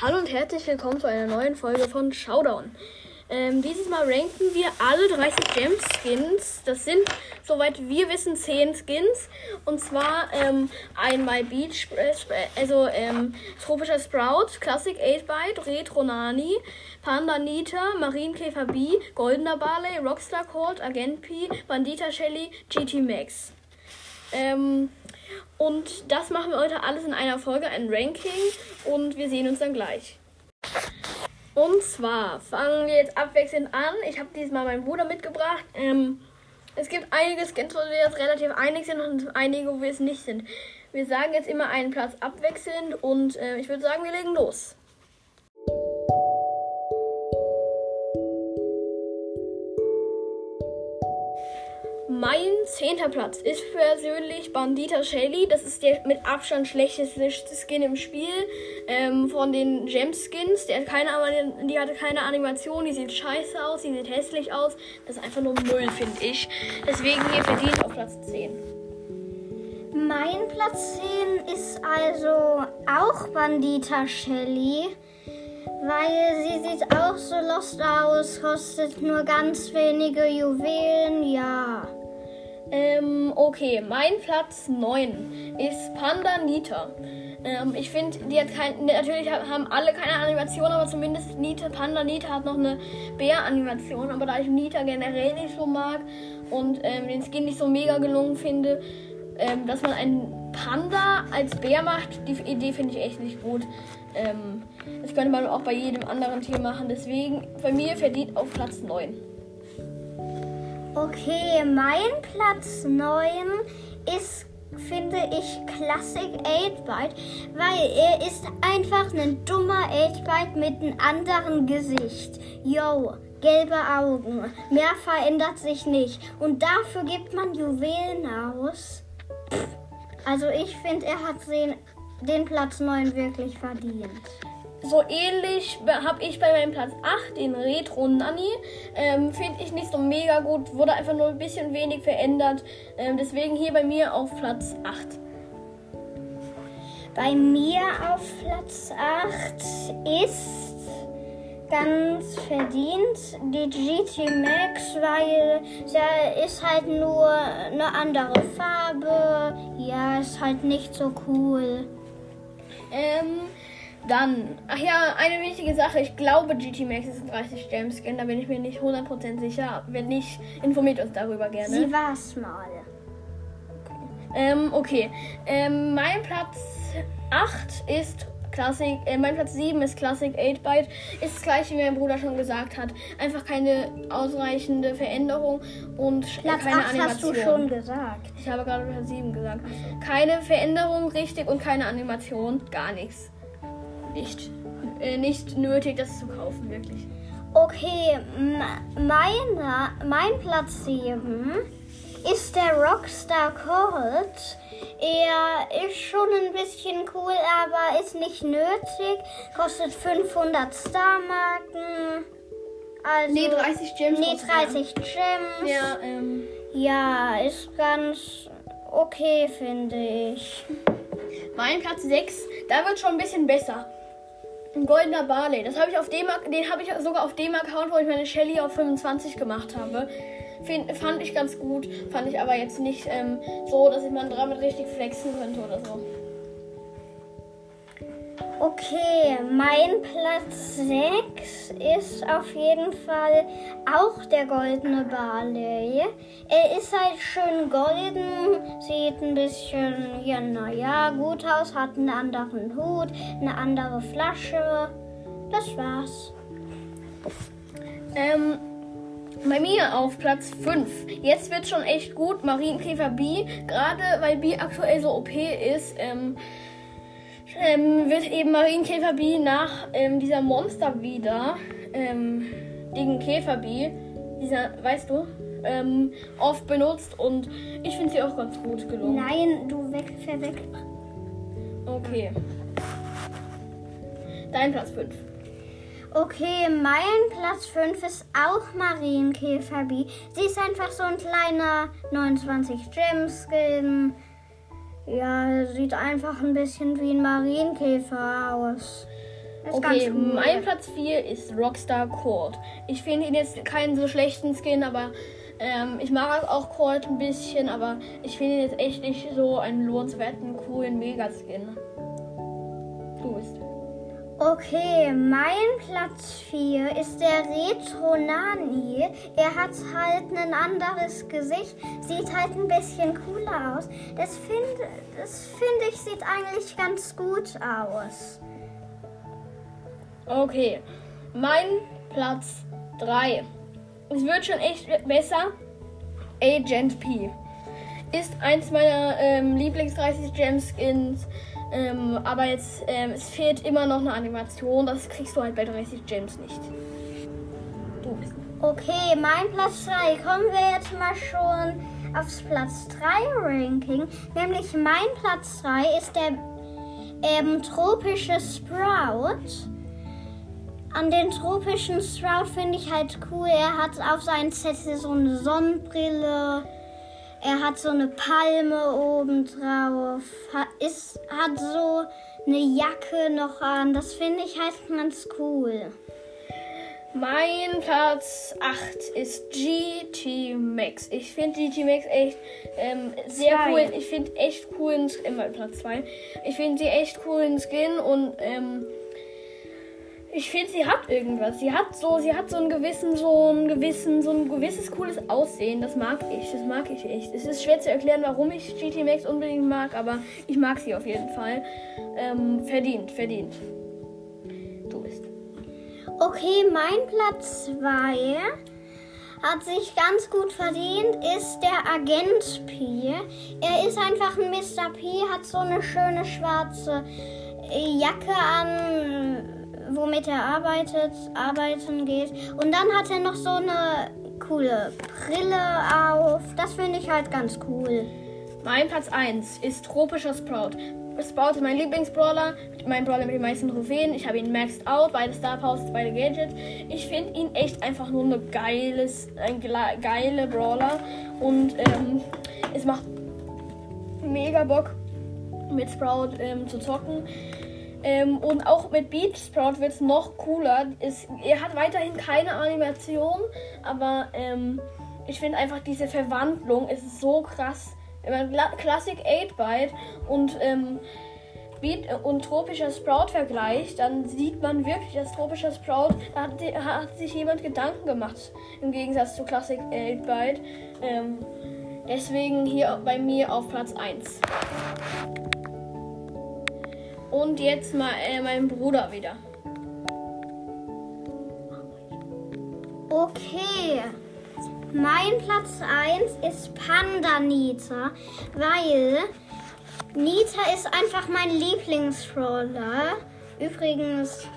Hallo und herzlich willkommen zu einer neuen Folge von Showdown. Ähm, dieses Mal ranken wir alle 30 Gem Skins. Das sind, soweit wir wissen, 10 Skins. Und zwar ähm, einmal Beach, also ähm, Tropischer Sprout, Classic 8-Bite, Retro Nani, Panda Nita, Marienkäfer B, Goldener Barley, Rockstar Cold, Agent P, Bandita Shelly, GT Max. Ähm, und das machen wir heute alles in einer Folge, ein Ranking. Und wir sehen uns dann gleich. Und zwar fangen wir jetzt abwechselnd an. Ich habe diesmal meinen Bruder mitgebracht. Ähm, es gibt einige Skins, wo wir jetzt relativ einig sind und einige, wo wir es nicht sind. Wir sagen jetzt immer einen Platz abwechselnd und äh, ich würde sagen, wir legen los. Mein zehnter Platz ist persönlich Bandita Shelly. Das ist der mit Abstand schlechteste Skin im Spiel ähm, von den Gem Skins. Der hat keine, die hatte keine Animation, die sieht scheiße aus, die sieht hässlich aus. Das ist einfach nur Müll, finde ich. Deswegen hier verdient auf Platz 10. Mein Platz 10 ist also auch Bandita Shelly. Weil sie sieht auch so lost aus, kostet nur ganz wenige Juwelen, ja. Ähm, okay, mein Platz 9 ist Panda Nita. Ähm, ich finde, die hat kein, natürlich haben alle keine Animation, aber zumindest Nita, Panda Nita hat noch eine Bär-Animation. Aber da ich Nita generell nicht so mag und ähm, den Skin nicht so mega gelungen finde, ähm, dass man einen Panda als Bär macht, die Idee finde ich echt nicht gut. Ähm, das könnte man auch bei jedem anderen Tier machen. Deswegen, bei mir verdient auf Platz 9. Okay, mein Platz 9 ist, finde ich, Classic 8-Byte, weil er ist einfach ein dummer 8-Byte mit einem anderen Gesicht. Yo, gelbe Augen. Mehr verändert sich nicht. Und dafür gibt man Juwelen aus. Also ich finde, er hat den, den Platz 9 wirklich verdient so ähnlich habe ich bei meinem Platz 8 den Retro Nanny. Ähm, Finde ich nicht so mega gut, wurde einfach nur ein bisschen wenig verändert. Ähm, deswegen hier bei mir auf Platz 8. Bei mir auf Platz 8 ist ganz verdient die GT Max, weil sie ist halt nur eine andere Farbe. Ja, ist halt nicht so cool. Ähm, dann, ach ja, eine wichtige Sache. Ich glaube, GT Max ist ein 30 Gem Skin. Da bin ich mir nicht 100% sicher. Wenn nicht, informiert uns darüber gerne. Sie war's mal. Okay. Ähm, okay. Ähm, mein Platz 8 ist Classic, äh, mein Platz 7 ist Classic 8-Byte. Ist das gleiche, wie mein Bruder schon gesagt hat. Einfach keine ausreichende Veränderung und Platz keine 8 Animation. hast du schon gesagt. Ich habe gerade Platz 7 gesagt. Keine Veränderung richtig und keine Animation. Gar nichts nicht, äh, nicht nötig, das zu kaufen, wirklich. Okay, meiner, mein Platz 7 ist der Rockstar Colt. Er ist schon ein bisschen cool, aber ist nicht nötig. Kostet 500 Star-Marken. Also, nee, 30 Gems. Nee, 30 Gems. Ja, ähm. Ja, ist ganz okay, finde ich. Mein Platz 6, da wird schon ein bisschen besser. Ein goldener Barley. Das habe ich auf dem, den habe ich sogar auf dem Account, wo ich meine Shelly auf 25 gemacht habe. Find, fand ich ganz gut. Fand ich aber jetzt nicht ähm, so, dass man damit richtig flexen könnte oder so. Okay, mein Platz 6 ist auf jeden Fall auch der goldene Barley. Er ist halt schön golden, sieht ein bisschen, ja, naja, gut aus, hat einen anderen Hut, eine andere Flasche. Das war's. Ähm, bei mir auf Platz 5. Jetzt wird schon echt gut. Marienkäfer B. Gerade weil B aktuell so OP ist, ähm, ähm, wird eben Marienkäfer B nach ähm, dieser Monster wieder, ähm, gegen Käfer B, dieser, weißt du, ähm, oft benutzt und ich finde sie auch ganz gut gelungen. Nein, du weg, verweg. Okay. Dein Platz 5. Okay, mein Platz 5 ist auch Marienkäfer B. Sie ist einfach so ein kleiner 29 Gems Skin. Ja, sieht einfach ein bisschen wie ein Marienkäfer aus. Ist Okay, mein Platz 4 ist Rockstar Court. Ich finde ihn jetzt keinen so schlechten Skin, aber ähm, ich mag auch Court ein bisschen, aber ich finde ihn jetzt echt nicht so einen lohnenswerten, coolen Mega-Skin. Du bist. Okay, mein Platz 4 ist der Retro Nani. Er hat halt ein anderes Gesicht, sieht halt ein bisschen cooler aus. Das finde das find ich sieht eigentlich ganz gut aus. Okay, mein Platz 3. Es wird schon echt besser. Agent P. Ist eins meiner ähm, Lieblings 30 Gem Skins. Ähm, aber jetzt, ähm, es fehlt immer noch eine Animation. Das kriegst du halt bei 30 Gems nicht. Du bist. Okay, mein Platz 3. Kommen wir jetzt mal schon aufs Platz 3 Ranking. Nämlich mein Platz 3 ist der ähm, tropische Sprout. An den tropischen Sprout finde ich halt cool. Er hat auf seinem Zettel so eine Sonnenbrille. Er hat so eine Palme oben drauf. Hat, ist, hat so eine Jacke noch an. Das finde ich halt ganz cool. Mein Platz 8 ist GT Max. Ich finde GT Max echt ähm, sehr Zwei. cool. Ich finde echt coolen Skin. Mein Platz 2. Ich finde sie echt coolen Skin und ähm, ich finde, sie hat irgendwas. Sie hat so, sie hat so einen gewissen, so einen gewissen, so ein gewisses cooles Aussehen. Das mag ich. Das mag ich echt. Es ist schwer zu erklären, warum ich GT Max unbedingt mag, aber ich mag sie auf jeden Fall. Ähm, verdient, verdient. Du bist. Okay, mein Platz 2 hat sich ganz gut verdient, ist der Agent P. Er ist einfach ein Mr. P, hat so eine schöne schwarze Jacke an, womit er arbeitet, arbeiten geht. Und dann hat er noch so eine coole Brille auf. Das finde ich halt ganz cool. Mein Platz 1 ist tropischer Sprout. Sprout ist mein Lieblingsbrawler, mein Brawler mit den meisten Trophäen. Ich habe ihn maxed out, beide Star Powers, beide Gadgets. Ich finde ihn echt einfach nur eine geiles, ein gla- geile Brawler und ähm, es macht mega Bock mit Sprout ähm, zu zocken. Ähm, und auch mit Beach Sprout wird es noch cooler. Es, er hat weiterhin keine Animation, aber ähm, ich finde einfach diese Verwandlung ist so krass. Wenn man Classic 8-Byte und ähm, Beat und tropischer Sprout vergleicht, dann sieht man wirklich, dass tropischer Sprout, da hat, hat sich jemand Gedanken gemacht, im Gegensatz zu Classic 8-Byte. Ähm, deswegen hier bei mir auf Platz 1. Und jetzt mal äh, mein Bruder wieder. Okay. Mein Platz 1 ist Panda Nita, weil Nita ist einfach mein Lieblingsroller. Übrigens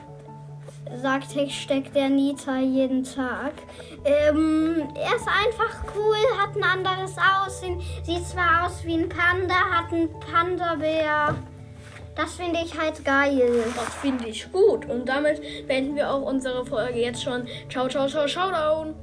sagt Hashtag der Nita jeden Tag. Ähm, er ist einfach cool, hat ein anderes Aussehen, sieht zwar aus wie ein Panda, hat einen Panda-Bär. Das finde ich halt geil. Das finde ich gut. Und damit beenden wir auch unsere Folge jetzt schon. Ciao, ciao, ciao, ciao, down.